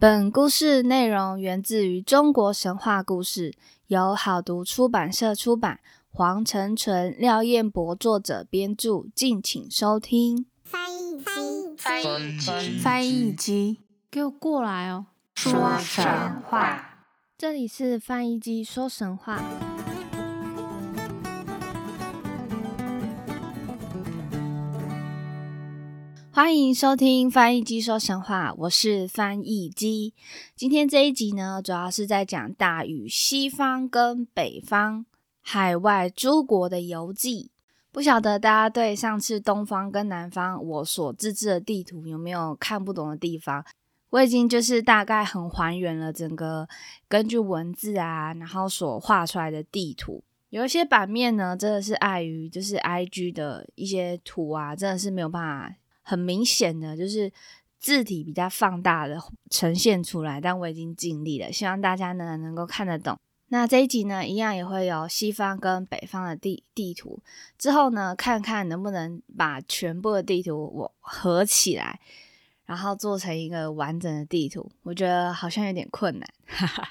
本故事内容源自于中国神话故事，由好读出版社出版，黄成纯、廖彦博作者编著，敬请收听。翻译机，翻译机，翻译机，给我过来哦！说神话。这里是翻译机说神话。欢迎收听翻译机说神话，我是翻译机。今天这一集呢，主要是在讲大禹西方跟北方海外诸国的游记。不晓得大家对上次东方跟南方我所自制的地图有没有看不懂的地方？我已经就是大概很还原了整个根据文字啊，然后所画出来的地图。有一些版面呢，真的是碍于就是 I G 的一些图啊，真的是没有办法。很明显的就是字体比较放大的呈现出来，但我已经尽力了，希望大家呢能够看得懂。那这一集呢，一样也会有西方跟北方的地地图，之后呢看看能不能把全部的地图我合起来，然后做成一个完整的地图。我觉得好像有点困难，哈哈，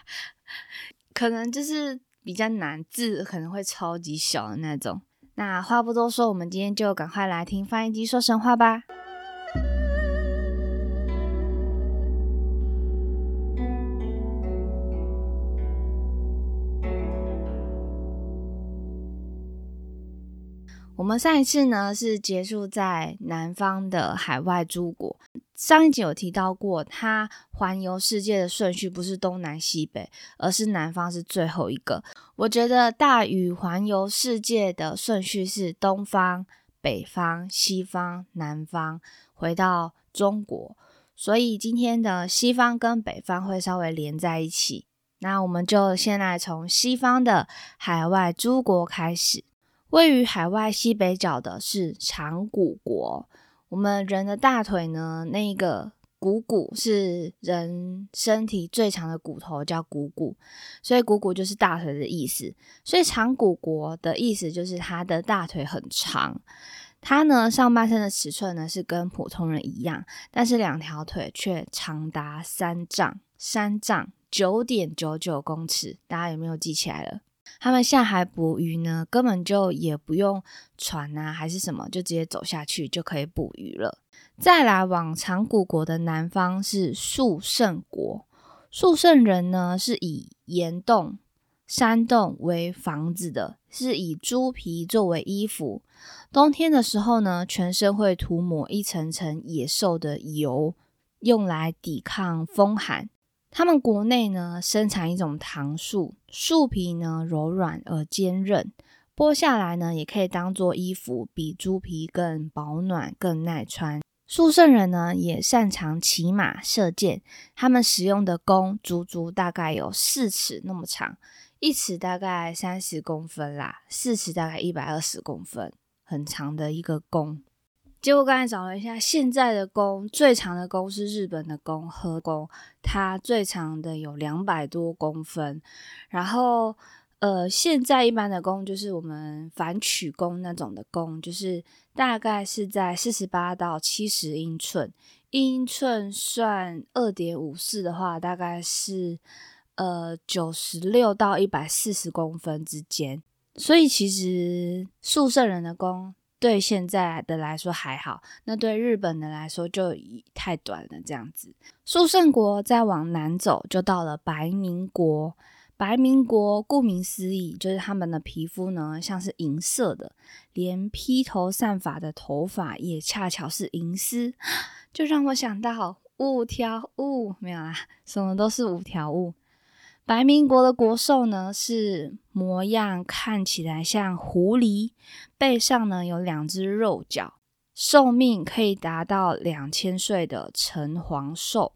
可能就是比较难，字可能会超级小的那种。那话不多说，我们今天就赶快来听翻译机说神话吧。我们上一次呢是结束在南方的海外诸国。上一集有提到过，它环游世界的顺序不是东南西北，而是南方是最后一个。我觉得大禹环游世界的顺序是东方、北方、西方、南方，回到中国。所以今天的西方跟北方会稍微连在一起。那我们就先来从西方的海外诸国开始。位于海外西北角的是长谷国。我们人的大腿呢，那个股骨是人身体最长的骨头，叫股骨，所以股骨就是大腿的意思。所以长谷国的意思就是他的大腿很长。他呢，上半身的尺寸呢是跟普通人一样，但是两条腿却长达三丈，三丈九点九九公尺。大家有没有记起来了？他们下海捕鱼呢，根本就也不用船啊，还是什么，就直接走下去就可以捕鱼了。再来往长谷国的南方是肃圣国，肃圣人呢是以岩洞、山洞为房子的，是以猪皮作为衣服。冬天的时候呢，全身会涂抹一层层野兽的油，用来抵抗风寒。他们国内呢生产一种糖树，树皮呢柔软而坚韧，剥下来呢也可以当做衣服，比猪皮更保暖、更耐穿。肃圣人呢也擅长骑马、射箭，他们使用的弓足足大概有四尺那么长，一尺大概三十公分啦，四尺大概一百二十公分，很长的一个弓。结果刚才找了一下，现在的弓最长的弓是日本的弓和弓，它最长的有两百多公分。然后，呃，现在一般的弓就是我们反曲弓那种的弓，就是大概是在四十八到七十英寸，英寸算二点五四的话，大概是呃九十六到一百四十公分之间。所以其实宿舍人的弓。对现在的来说还好，那对日本的来说就太短了。这样子，肃圣国再往南走，就到了白民国。白民国顾名思义，就是他们的皮肤呢像是银色的，连披头散发的头发也恰巧是银丝，就让我想到五条悟，没有啦，什么都是五条悟。白民国的国兽呢，是模样看起来像狐狸，背上呢有两只肉角，寿命可以达到两千岁的橙黄兽。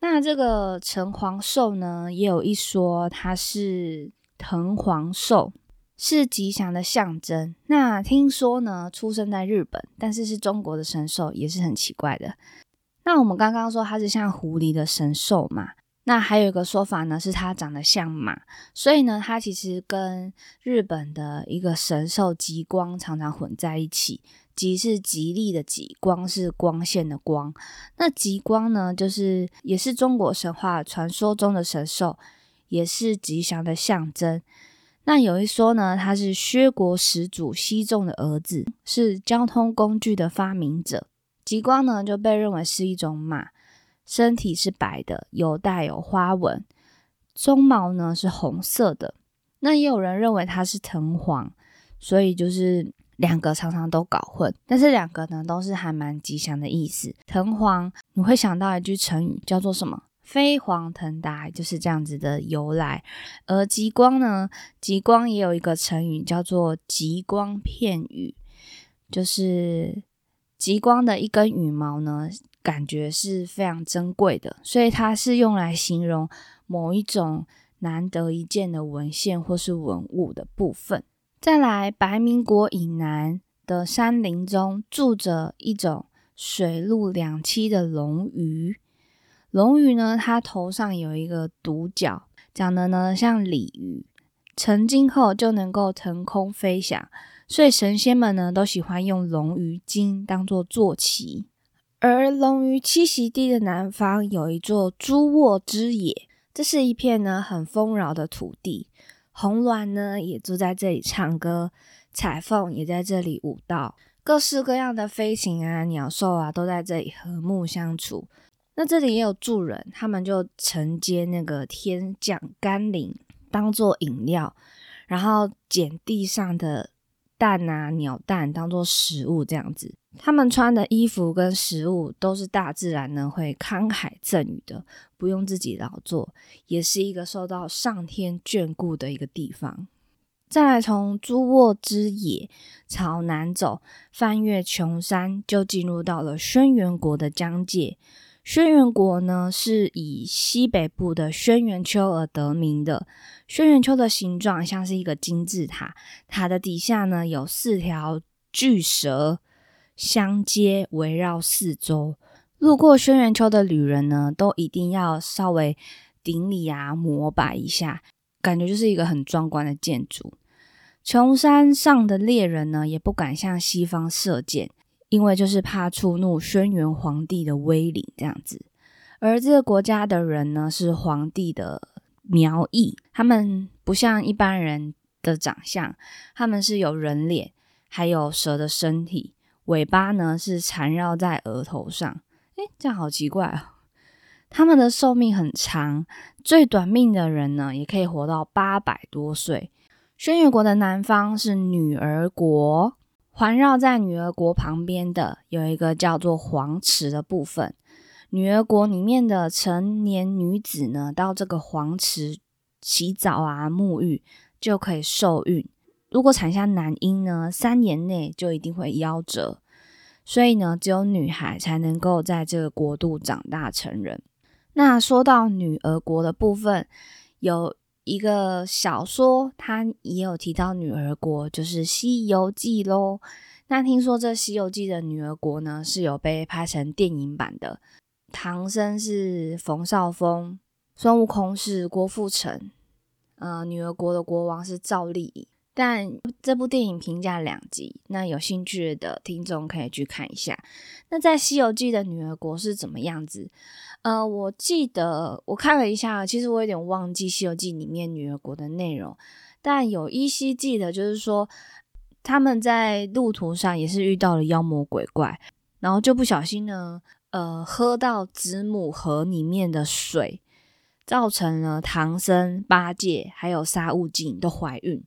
那这个橙黄兽呢，也有一说它是藤黄兽，是吉祥的象征。那听说呢，出生在日本，但是是中国的神兽，也是很奇怪的。那我们刚刚说它是像狐狸的神兽嘛？那还有一个说法呢，是它长得像马，所以呢，它其实跟日本的一个神兽极光常常混在一起。吉是吉利的吉，光是光线的光。那极光呢，就是也是中国神话传说中的神兽，也是吉祥的象征。那有一说呢，他是薛国始祖西仲的儿子，是交通工具的发明者。极光呢，就被认为是一种马，身体是白的，有带有花纹，鬃毛呢是红色的。那也有人认为它是藤黄，所以就是两个常常都搞混。但是两个呢，都是还蛮吉祥的意思。藤黄，你会想到一句成语叫做什么？飞黄腾达，就是这样子的由来。而极光呢，极光也有一个成语叫做极光片羽，就是极光的一根羽毛呢，感觉是非常珍贵的，所以它是用来形容某一种难得一见的文献或是文物的部分。再来，白民国以南的山林中住着一种水陆两栖的龙鱼。龙鱼呢，它头上有一个独角，长得呢像鲤鱼，成精后就能够腾空飞翔，所以神仙们呢都喜欢用龙鱼精当做坐骑。而龙鱼栖息地的南方有一座朱沃之野，这是一片呢很丰饶的土地，红鸾呢也住在这里唱歌，彩凤也在这里舞蹈，各式各样的飞禽啊、鸟兽啊都在这里和睦相处。那这里也有住人，他们就承接那个天降甘霖当做饮料，然后捡地上的蛋啊、鸟蛋当做食物，这样子。他们穿的衣服跟食物都是大自然呢会慷慨赠予的，不用自己劳作，也是一个受到上天眷顾的一个地方。再来从朱沃之野朝南走，翻越琼山，就进入到了轩辕国的疆界。轩辕国呢，是以西北部的轩辕丘而得名的。轩辕丘的形状像是一个金字塔，塔的底下呢有四条巨蛇相接，围绕四周。路过轩辕丘的旅人呢，都一定要稍微顶礼啊，膜拜一下，感觉就是一个很壮观的建筑。琼山上的猎人呢，也不敢向西方射箭。因为就是怕触怒轩辕皇帝的威灵这样子，而这个国家的人呢是皇帝的苗裔，他们不像一般人的长相，他们是有人脸，还有蛇的身体，尾巴呢是缠绕在额头上。诶，这样好奇怪哦。他们的寿命很长，最短命的人呢也可以活到八百多岁。轩辕国的南方是女儿国。环绕在女儿国旁边的有一个叫做黄池的部分。女儿国里面的成年女子呢，到这个黄池洗澡啊、沐浴就可以受孕。如果产下男婴呢，三年内就一定会夭折。所以呢，只有女孩才能够在这个国度长大成人。那说到女儿国的部分，有。一个小说，它也有提到女儿国，就是《西游记》喽。那听说这《西游记》的女儿国呢，是有被拍成电影版的。唐僧是冯绍峰，孙悟空是郭富城，呃，女儿国的国王是赵丽颖。但这部电影评价两极，那有兴趣的听众可以去看一下。那在《西游记》的女儿国是怎么样子？呃，我记得我看了一下，其实我有点忘记《西游记》里面女儿国的内容，但有依稀记得，就是说他们在路途上也是遇到了妖魔鬼怪，然后就不小心呢，呃，喝到子母河里面的水，造成了唐僧、八戒还有沙悟净都怀孕。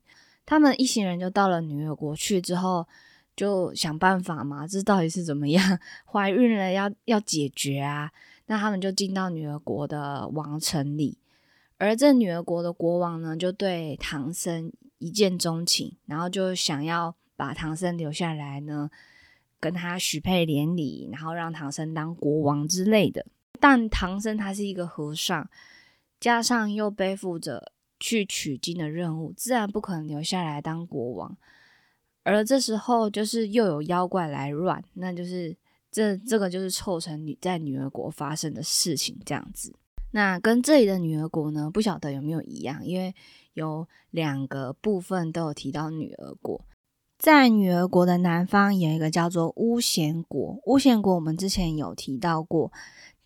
他们一行人就到了女儿国去之后，就想办法嘛，这到底是怎么样？怀孕了要要解决啊！那他们就进到女儿国的王城里，而这女儿国的国王呢，就对唐僧一见钟情，然后就想要把唐僧留下来呢，跟他许配连理，然后让唐僧当国王之类的。但唐僧他是一个和尚，加上又背负着。去取经的任务，自然不可能留下来当国王。而这时候，就是又有妖怪来乱，那就是这这个就是凑成女在女儿国发生的事情这样子。那跟这里的女儿国呢，不晓得有没有一样，因为有两个部分都有提到女儿国。在女儿国的南方有一个叫做巫贤国，巫贤国我们之前有提到过，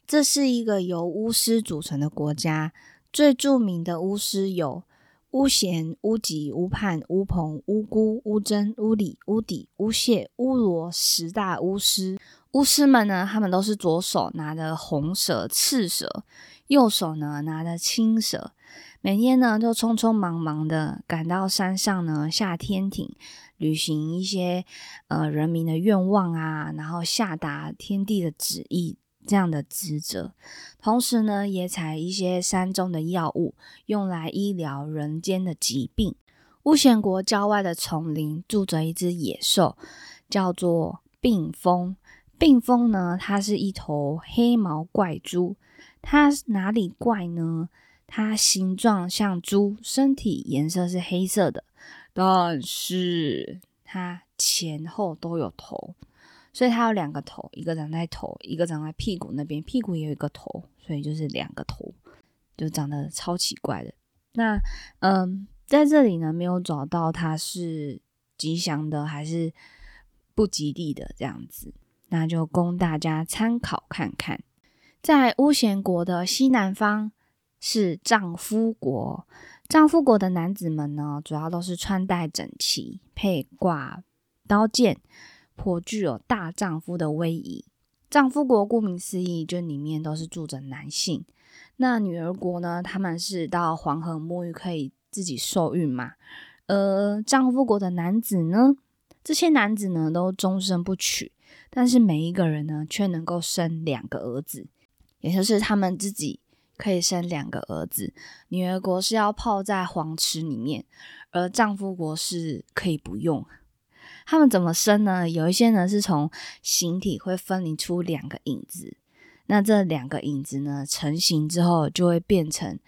这是一个由巫师组成的国家，最著名的巫师有巫贤、巫吉、巫盼、巫鹏、巫姑、巫真、巫里、巫底、巫谢、巫罗十大巫师。巫师们呢，他们都是左手拿着红蛇、赤蛇，右手呢拿着青蛇，每天呢就匆匆忙忙的赶到山上呢下天庭。履行一些呃人民的愿望啊，然后下达天地的旨意这样的职责，同时呢也采一些山中的药物，用来医疗人间的疾病。巫咸国郊外的丛林住着一只野兽，叫做病蜂。病蜂呢，它是一头黑毛怪猪，它哪里怪呢？它形状像猪，身体颜色是黑色的。但是它前后都有头，所以它有两个头，一个长在头，一个长在屁股那边，屁股也有一个头，所以就是两个头，就长得超奇怪的。那嗯，在这里呢，没有找到它是吉祥的还是不吉利的这样子，那就供大家参考看看。在巫咸国的西南方是丈夫国。丈夫国的男子们呢，主要都是穿戴整齐，配挂刀剑，颇具有大丈夫的威仪。丈夫国顾名思义，就里面都是住着男性。那女儿国呢，他们是到黄河沐浴可以自己受孕嘛？而丈夫国的男子呢，这些男子呢都终身不娶，但是每一个人呢却能够生两个儿子，也就是他们自己。可以生两个儿子，女儿国是要泡在黄池里面，而丈夫国是可以不用。他们怎么生呢？有一些呢是从形体会分离出两个影子，那这两个影子呢成型之后就会变成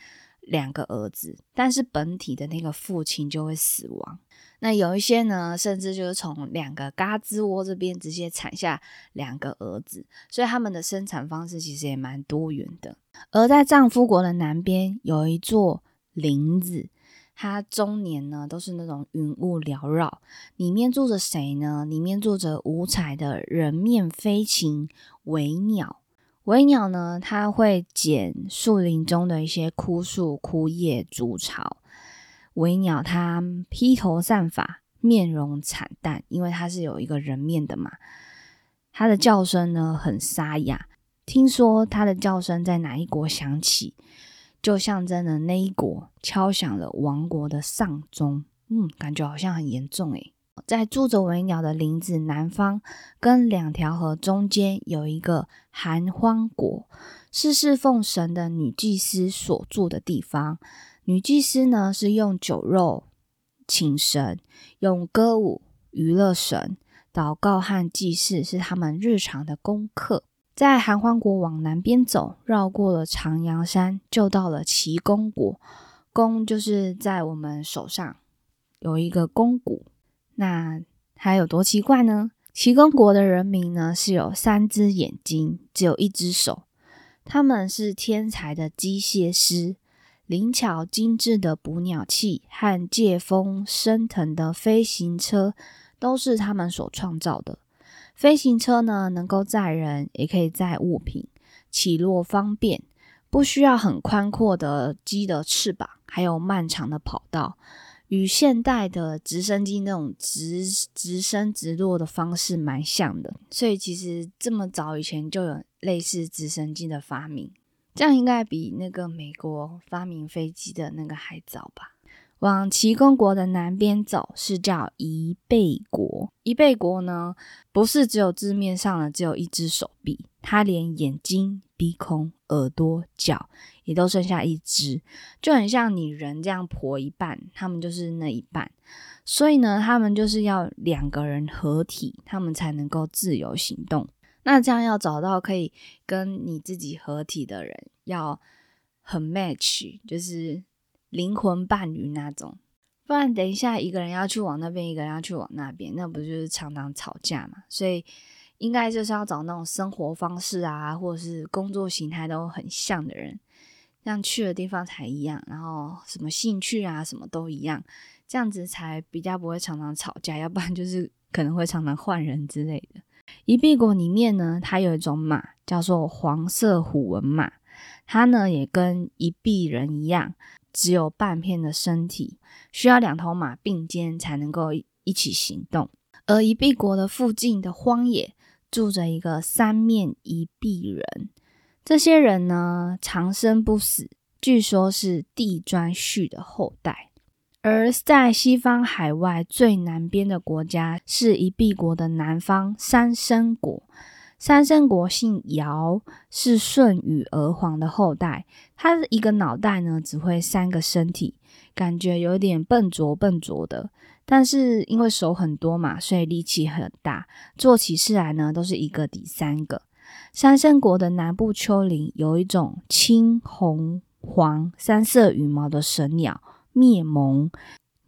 两个儿子，但是本体的那个父亲就会死亡。那有一些呢，甚至就是从两个嘎吱窝这边直接产下两个儿子，所以他们的生产方式其实也蛮多元的。而在丈夫国的南边有一座林子，它终年呢都是那种云雾缭绕，里面住着谁呢？里面住着五彩的人面飞禽尾鸟。尾鸟呢，它会捡树林中的一些枯树、枯叶、竹草。尾鸟它披头散发，面容惨淡，因为它是有一个人面的嘛。它的叫声呢很沙哑，听说它的叫声在哪一国响起，就象征了那一国敲响了亡国的丧钟。嗯，感觉好像很严重诶。在住着尾鸟的林子南方，跟两条河中间有一个寒荒国，是侍奉神的女祭司所住的地方。女祭司呢是用酒肉请神，用歌舞娱乐神，祷告和祭祀是他们日常的功课。在韩欢国往南边走，绕过了长阳山，就到了齐公国。公就是在我们手上有一个肱骨。那还有多奇怪呢？齐公国的人民呢是有三只眼睛，只有一只手。他们是天才的机械师。灵巧精致的捕鸟器和借风升腾的飞行车都是他们所创造的。飞行车呢，能够载人，也可以载物品，起落方便，不需要很宽阔的机的翅膀，还有漫长的跑道，与现代的直升机那种直直升直落的方式蛮像的。所以，其实这么早以前就有类似直升机的发明。这样应该比那个美国发明飞机的那个还早吧？往齐公国的南边走是叫夷贝国。夷贝国呢，不是只有字面上的只有一只手臂，它连眼睛、鼻孔、耳朵、脚也都剩下一只，就很像你人这样婆一半，他们就是那一半。所以呢，他们就是要两个人合体，他们才能够自由行动。那这样要找到可以跟你自己合体的人，要很 match，就是灵魂伴侣那种。不然等一下一个人要去往那边，一个人要去往那边，那不就是常常吵架嘛？所以应该就是要找那种生活方式啊，或者是工作形态都很像的人，这样去的地方才一样，然后什么兴趣啊，什么都一样，这样子才比较不会常常吵架，要不然就是可能会常常换人之类的。一臂国里面呢，它有一种马叫做黄色虎纹马，它呢也跟一臂人一样，只有半片的身体，需要两头马并肩才能够一起行动。而一臂国的附近的荒野住着一个三面一臂人，这些人呢长生不死，据说是地砖续的后代。而在西方海外最南边的国家是一臂国的南方三生国。三生国姓尧，是舜与娥皇的后代。他的一个脑袋呢，只会三个身体，感觉有点笨拙笨拙的。但是因为手很多嘛，所以力气很大，做起事来呢，都是一个抵三个。三生国的南部丘陵有一种青、红、黄三色羽毛的神鸟。灭蒙，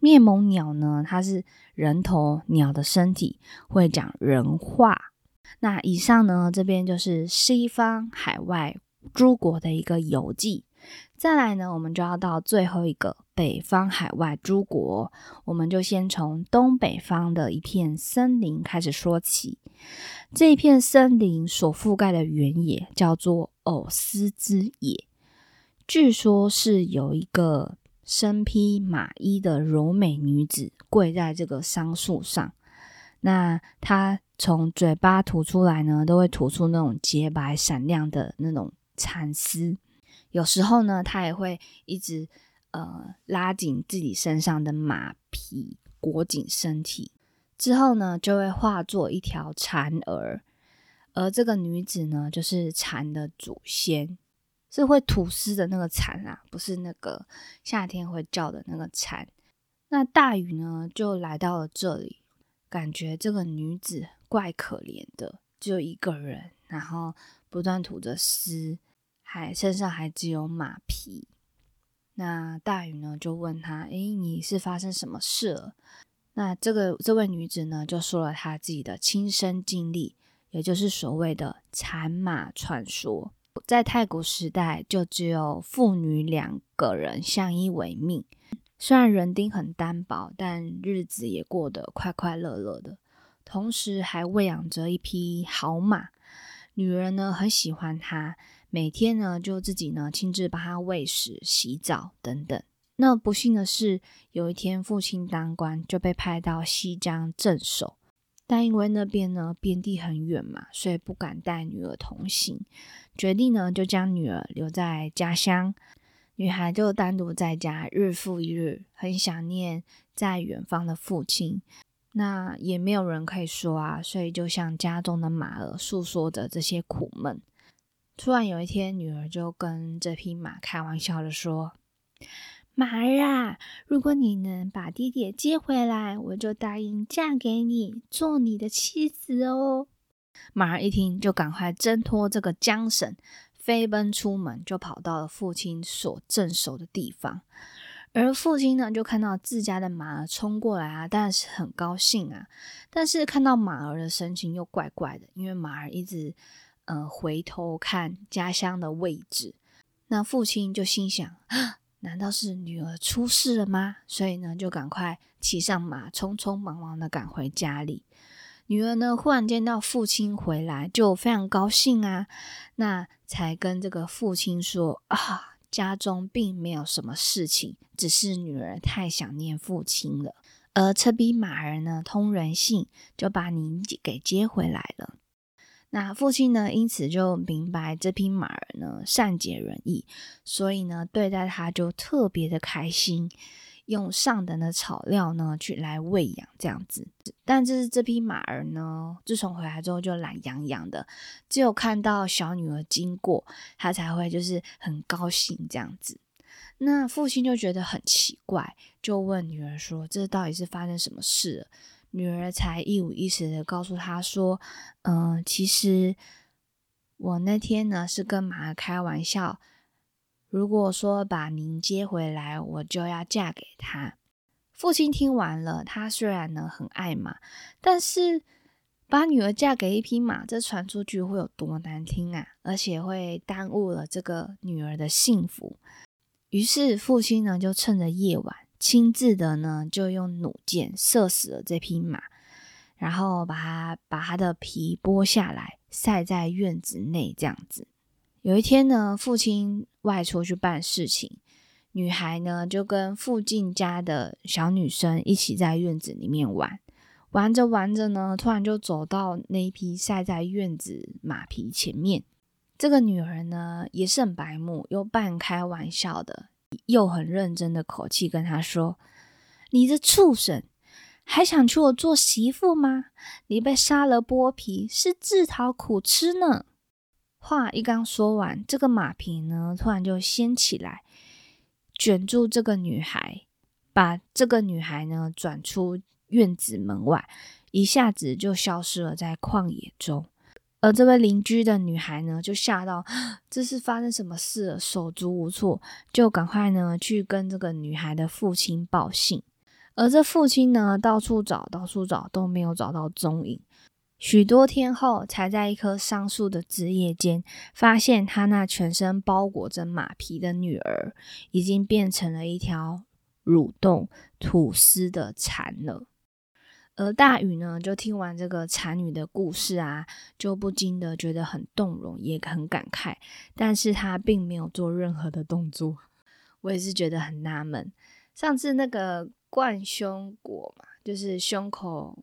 灭蒙鸟呢？它是人头鸟的身体，会讲人话。那以上呢，这边就是西方海外诸国的一个游记。再来呢，我们就要到最后一个北方海外诸国，我们就先从东北方的一片森林开始说起。这一片森林所覆盖的原野叫做藕丝之野，据说是有一个。身披马衣的柔美女子跪在这个桑树上，那她从嘴巴吐出来呢，都会吐出那种洁白闪亮的那种蚕丝。有时候呢，它也会一直呃拉紧自己身上的马皮，裹紧身体。之后呢，就会化作一条蚕儿，而这个女子呢，就是蚕的祖先。是会吐丝的那个蚕啊，不是那个夏天会叫的那个蝉。那大禹呢，就来到了这里，感觉这个女子怪可怜的，就一个人，然后不断吐着丝，还身上还只有马皮。那大禹呢，就问他：“诶，你是发生什么事了？”那这个这位女子呢，就说了她自己的亲身经历，也就是所谓的产马传说。在太古时代，就只有父女两个人相依为命。虽然人丁很单薄，但日子也过得快快乐乐的。同时，还喂养着一匹好马。女人呢，很喜欢它，每天呢，就自己呢亲自帮它喂食、洗澡等等。那不幸的是，有一天父亲当官，就被派到西江镇守。但因为那边呢，边地很远嘛，所以不敢带女儿同行，决定呢就将女儿留在家乡。女孩就单独在家，日复一日，很想念在远方的父亲。那也没有人可以说啊，所以就向家中的马儿诉说着这些苦闷。突然有一天，女儿就跟这匹马开玩笑的说。马儿啊，如果你能把爹爹接回来，我就答应嫁给你，做你的妻子哦。马儿一听，就赶快挣脱这个缰绳，飞奔出门，就跑到了父亲所镇守的地方。而父亲呢，就看到自家的马儿冲过来啊，当然是很高兴啊。但是看到马儿的神情又怪怪的，因为马儿一直呃回头看家乡的位置。那父亲就心想啊。难道是女儿出事了吗？所以呢，就赶快骑上马，匆匆忙忙的赶回家里。女儿呢，忽然见到父亲回来，就非常高兴啊。那才跟这个父亲说啊，家中并没有什么事情，只是女儿太想念父亲了。而这匹马儿呢，通人性，就把您给接回来了。那父亲呢？因此就明白这匹马儿呢善解人意，所以呢对待他就特别的开心，用上等的草料呢去来喂养这样子。但这是这匹马儿呢，自从回来之后就懒洋洋的，只有看到小女儿经过，它才会就是很高兴这样子。那父亲就觉得很奇怪，就问女儿说：“这到底是发生什么事？”女儿才一五一十的告诉他说：“嗯，其实我那天呢是跟马儿开玩笑，如果说把您接回来，我就要嫁给他。”父亲听完了，他虽然呢很爱马，但是把女儿嫁给一匹马，这传出去会有多难听啊！而且会耽误了这个女儿的幸福。于是父亲呢就趁着夜晚。亲自的呢就用弩箭射死了这匹马，然后把它把它的皮剥下来晒在院子内这样子。有一天呢，父亲外出去办事情，女孩呢就跟附近家的小女生一起在院子里面玩。玩着玩着呢，突然就走到那一匹晒在院子马皮前面。这个女儿呢也是很白目，又半开玩笑的，又很认真的口气跟他说：“你这畜生，还想娶我做媳妇吗？你被杀了剥皮，是自讨苦吃呢。”话一刚说完，这个马皮呢，突然就掀起来，卷住这个女孩，把这个女孩呢转出院子门外，一下子就消失了在旷野中。而这位邻居的女孩呢，就吓到，这是发生什么事了？手足无措，就赶快呢去跟这个女孩的父亲报信。而这父亲呢，到处找，到处找，都没有找到踪影。许多天后，才在一棵桑树的枝叶间，发现他那全身包裹着马皮的女儿，已经变成了一条蠕动吐丝的蚕了。而大禹呢，就听完这个蚕女的故事啊，就不禁的觉得很动容，也很感慨，但是他并没有做任何的动作。我也是觉得很纳闷。上次那个冠胸果嘛，就是胸口。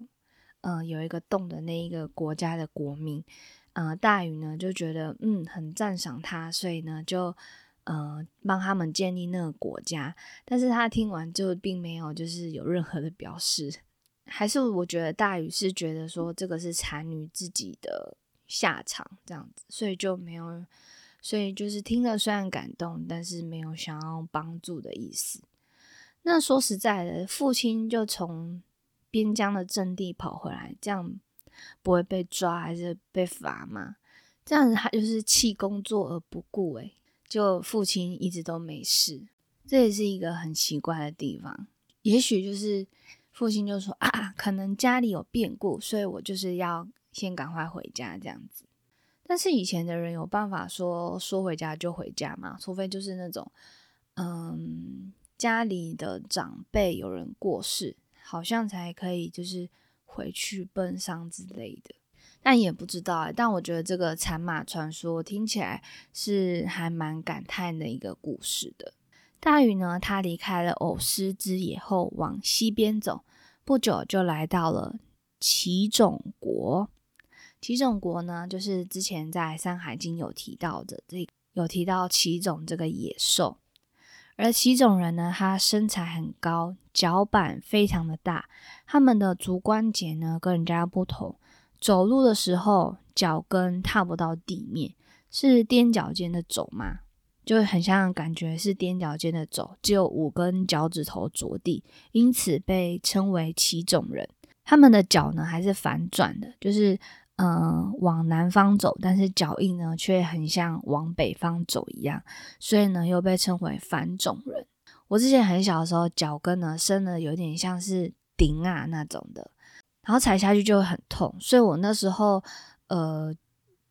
嗯，有一个洞的那一个国家的国民，呃，大禹呢就觉得嗯很赞赏他，所以呢就呃帮他们建立那个国家。但是他听完就并没有就是有任何的表示，还是我觉得大禹是觉得说这个是残女自己的下场这样子，所以就没有，所以就是听了虽然感动，但是没有想要帮助的意思。那说实在的，父亲就从。边疆的阵地跑回来，这样不会被抓还是被罚吗？这样子他就是弃工作而不顾，诶，就父亲一直都没事，这也是一个很奇怪的地方。也许就是父亲就说啊，可能家里有变故，所以我就是要先赶快回家这样子。但是以前的人有办法说说回家就回家吗？除非就是那种，嗯，家里的长辈有人过世。好像才可以，就是回去奔丧之类的，但也不知道哎。但我觉得这个残马传说听起来是还蛮感叹的一个故事的。大禹呢，他离开了偶师之野后，往西边走，不久就来到了齐种国。齐种国呢，就是之前在《山海经》有提到的，这有提到齐种这个野兽。而齐种人呢，他身材很高，脚板非常的大，他们的足关节呢跟人家不同，走路的时候脚跟踏不到地面，是踮脚尖的走嘛，就很像感觉是踮脚尖的走，只有五根脚趾头着地，因此被称为奇种人。他们的脚呢还是反转的，就是。嗯，往南方走，但是脚印呢却很像往北方走一样，所以呢又被称为反种人。我之前很小的时候，脚跟呢生的有点像是钉啊那种的，然后踩下去就会很痛，所以我那时候呃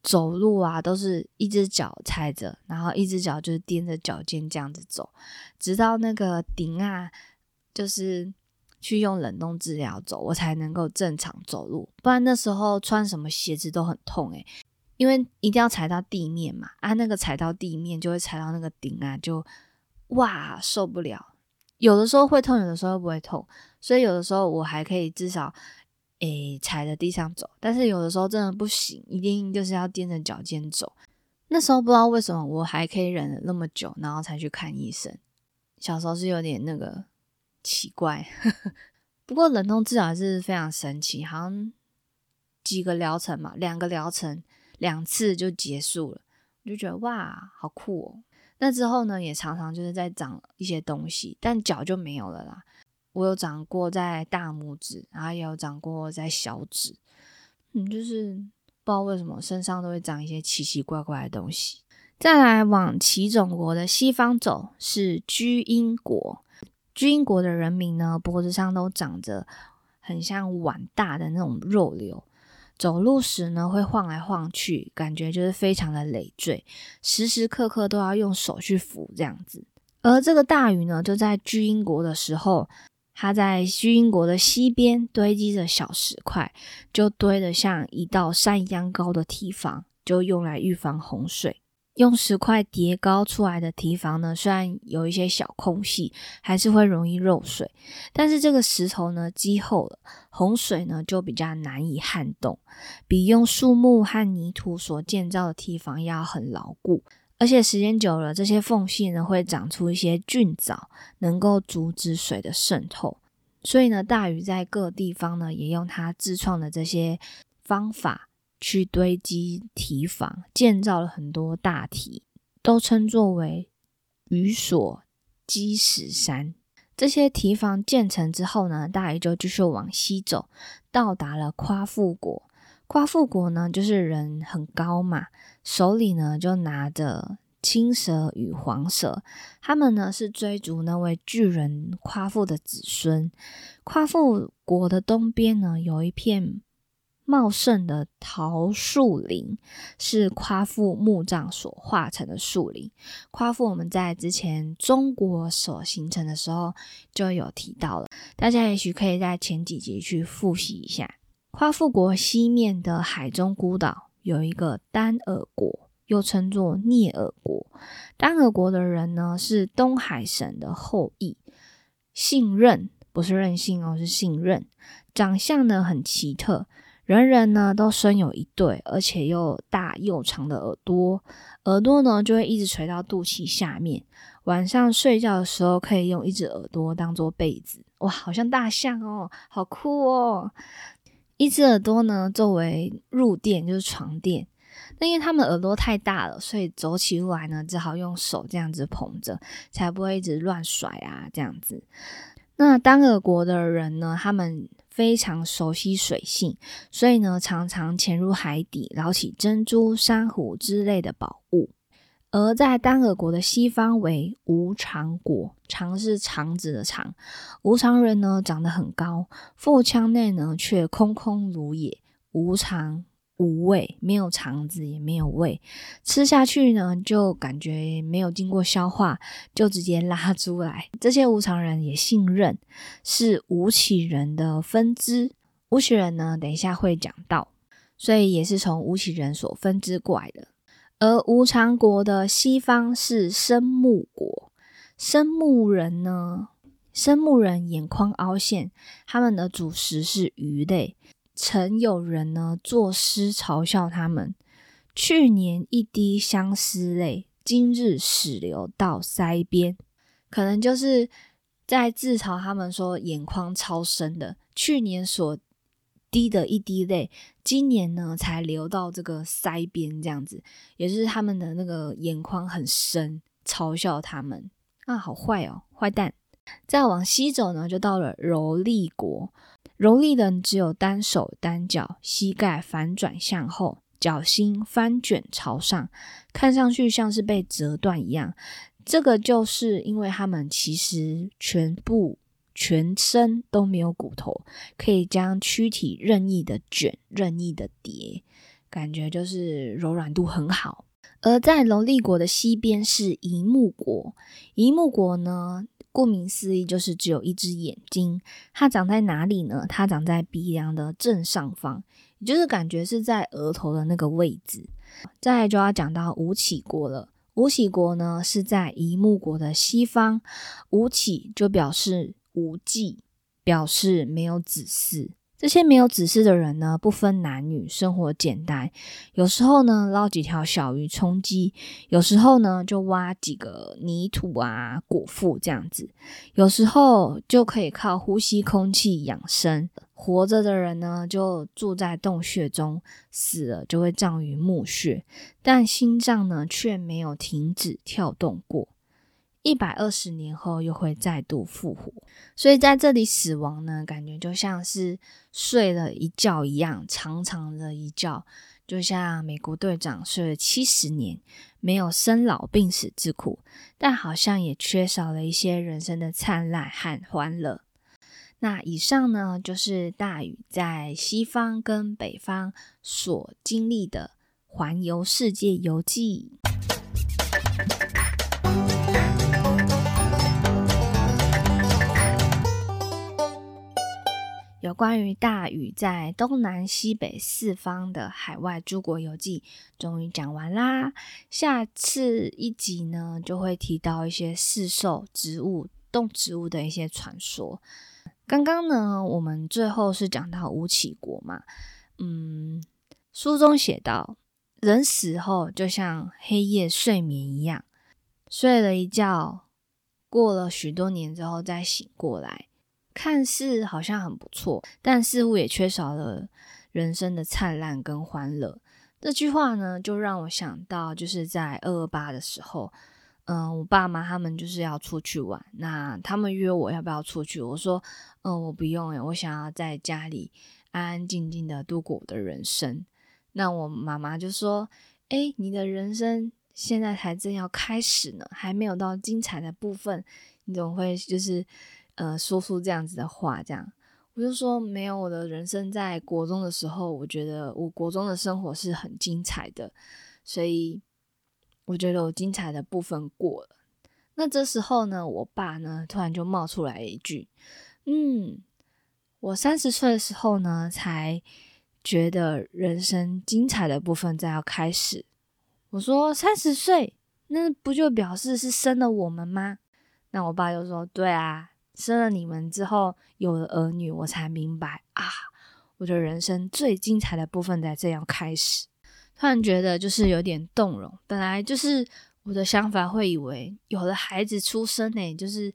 走路啊都是一只脚踩着，然后一只脚就是踮着脚尖这样子走，直到那个钉啊就是。去用冷冻治疗走，我才能够正常走路，不然那时候穿什么鞋子都很痛诶，因为一定要踩到地面嘛，啊，那个踩到地面就会踩到那个顶啊，就哇受不了。有的时候会痛，有的时候不会痛，所以有的时候我还可以至少诶踩着地上走，但是有的时候真的不行，一定就是要踮着脚尖走。那时候不知道为什么我还可以忍了那么久，然后才去看医生。小时候是有点那个。奇怪，不过冷冻治疗是非常神奇，好像几个疗程嘛，两个疗程两次就结束了，我就觉得哇，好酷哦。那之后呢，也常常就是在长一些东西，但脚就没有了啦。我有长过在大拇指，然后也有长过在小指，嗯，就是不知道为什么身上都会长一些奇奇怪怪的东西。再来往齐种国的西方走，是居英国。居英国的人民呢，脖子上都长着很像碗大的那种肉瘤，走路时呢会晃来晃去，感觉就是非常的累赘，时时刻刻都要用手去扶这样子。而这个大禹呢，就在居英国的时候，他在居英国的西边堆积着小石块，就堆得像一道山一样高的堤防，就用来预防洪水。用石块叠高出来的堤防呢，虽然有一些小空隙，还是会容易漏水，但是这个石头呢积厚了，洪水呢就比较难以撼动，比用树木和泥土所建造的堤防要很牢固。而且时间久了，这些缝隙呢会长出一些菌藻，能够阻止水的渗透。所以呢，大禹在各地方呢也用他自创的这些方法。去堆积堤防，建造了很多大堤，都称作为禹所积石山。这些堤防建成之后呢，大禹就继续往西走，到达了夸父国。夸父国呢，就是人很高嘛，手里呢就拿着青蛇与黄蛇，他们呢是追逐那位巨人夸父的子孙。夸父国的东边呢，有一片。茂盛的桃树林是夸父墓葬所化成的树林。夸父我们在之前中国所形成的时候就有提到了，大家也许可以在前几集去复习一下。夸父国西面的海中孤岛有一个丹耳国，又称作聂耳国。丹耳国的人呢是东海神的后裔，姓任，不是任性哦，是姓任。长相呢很奇特。人人呢都生有一对，而且又大又长的耳朵，耳朵呢就会一直垂到肚脐下面。晚上睡觉的时候可以用一只耳朵当做被子，哇，好像大象哦，好酷哦！一只耳朵呢作为入垫，就是床垫。那因为他们耳朵太大了，所以走起路来呢只好用手这样子捧着，才不会一直乱甩啊这样子。那单耳国的人呢，他们。非常熟悉水性，所以呢，常常潜入海底捞起珍珠、珊瑚之类的宝物。而在丹耳国的西方为无常国，常是肠子的常。无常人呢，长得很高，腹腔内呢却空空如也，无常。无味，没有肠子，也没有胃，吃下去呢，就感觉没有经过消化，就直接拉出来。这些无常人也信任，是吴起人的分支。吴起人呢，等一下会讲到，所以也是从吴起人所分支过来的。而无常国的西方是生木国，生木人呢，生木人眼眶凹陷，他们的主食是鱼类。曾有人呢作诗嘲笑他们：去年一滴相思泪，今日始流到腮边。可能就是在自嘲他们说眼眶超深的。去年所滴的一滴泪，今年呢才流到这个腮边，这样子，也就是他们的那个眼眶很深，嘲笑他们啊，好坏哦，坏蛋。再往西走呢，就到了柔利国。柔力人只有单手单脚，膝盖反转向后，脚心翻卷朝上，看上去像是被折断一样。这个就是因为他们其实全部全身都没有骨头，可以将躯体任意的卷、任意的叠，感觉就是柔软度很好。而在柔力国的西边是银木国，银木国呢？顾名思义，就是只有一只眼睛。它长在哪里呢？它长在鼻梁的正上方，也就是感觉是在额头的那个位置。再来就要讲到吴起国了。吴起国呢是在夷木国的西方。吴起就表示无忌，表示没有子嗣。这些没有子嗣的人呢，不分男女，生活简单。有时候呢，捞几条小鱼充饥；有时候呢，就挖几个泥土啊果腹这样子。有时候就可以靠呼吸空气养生。活着的人呢，就住在洞穴中；死了就会葬于墓穴。但心脏呢，却没有停止跳动过。一百二十年后又会再度复活，所以在这里死亡呢，感觉就像是睡了一觉一样，长长的一觉，就像美国队长睡了七十年，没有生老病死之苦，但好像也缺少了一些人生的灿烂和欢乐。那以上呢，就是大禹在西方跟北方所经历的环游世界游记。有关于大禹在东南西北四方的海外诸国游记终于讲完啦。下次一集呢，就会提到一些四兽、植物、动植物的一些传说。刚刚呢，我们最后是讲到吴起国嘛，嗯，书中写到，人死后就像黑夜睡眠一样，睡了一觉，过了许多年之后再醒过来。看似好像很不错，但似乎也缺少了人生的灿烂跟欢乐。这句话呢，就让我想到，就是在二二八的时候，嗯，我爸妈他们就是要出去玩，那他们约我要不要出去，我说，嗯，我不用诶，我想要在家里安安静静的度过我的人生。那我妈妈就说，诶，你的人生现在才正要开始呢，还没有到精彩的部分，你怎么会就是？呃，说出这样子的话，这样我就说没有。我的人生在国中的时候，我觉得我国中的生活是很精彩的，所以我觉得我精彩的部分过了。那这时候呢，我爸呢突然就冒出来一句：“嗯，我三十岁的时候呢，才觉得人生精彩的部分在要开始。”我说：“三十岁，那不就表示是生了我们吗？”那我爸就说：“对啊。”生了你们之后，有了儿女，我才明白啊，我的人生最精彩的部分在这样开始。突然觉得就是有点动容。本来就是我的想法，会以为有了孩子出生呢，就是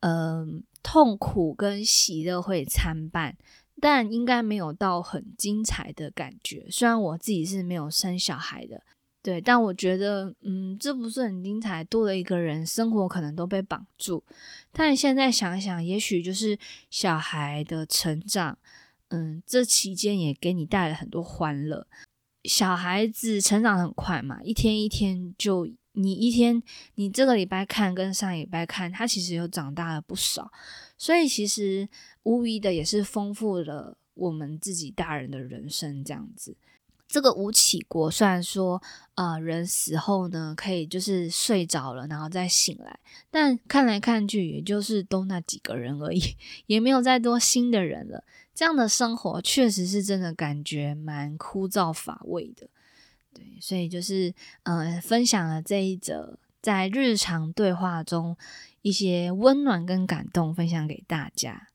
嗯，痛苦跟喜乐会参半，但应该没有到很精彩的感觉。虽然我自己是没有生小孩的。对，但我觉得，嗯，这不是很精彩，多了一个人，生活可能都被绑住。但现在想想，也许就是小孩的成长，嗯，这期间也给你带来很多欢乐。小孩子成长很快嘛，一天一天就，你一天，你这个礼拜看跟上礼拜看，他其实又长大了不少。所以其实无疑的也是丰富了我们自己大人的人生，这样子。这个吴起国虽然说，呃，人死后呢，可以就是睡着了，然后再醒来，但看来看去，也就是都那几个人而已，也没有再多新的人了。这样的生活确实是真的感觉蛮枯燥乏味的。对，所以就是，呃，分享了这一则在日常对话中一些温暖跟感动，分享给大家。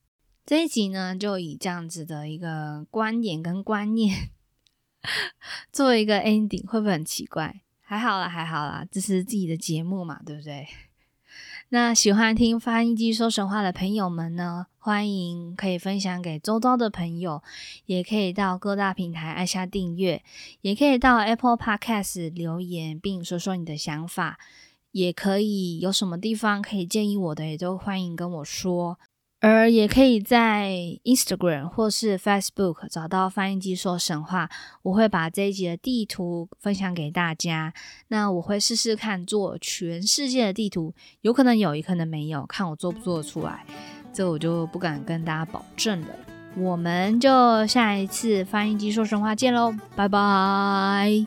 这一集呢，就以这样子的一个观点跟观念。做一个 ending 会不会很奇怪？还好啦，还好啦，这是自己的节目嘛，对不对？那喜欢听翻译机说神话的朋友们呢，欢迎可以分享给周遭的朋友，也可以到各大平台按下订阅，也可以到 Apple Podcast 留言并说说你的想法，也可以有什么地方可以建议我的，也都欢迎跟我说。而也可以在 Instagram 或是 Facebook 找到翻译机说神话，我会把这一集的地图分享给大家。那我会试试看做全世界的地图，有可能有，也可能没有，看我做不做得出来，这我就不敢跟大家保证了。我们就下一次翻译机说神话见喽，拜拜。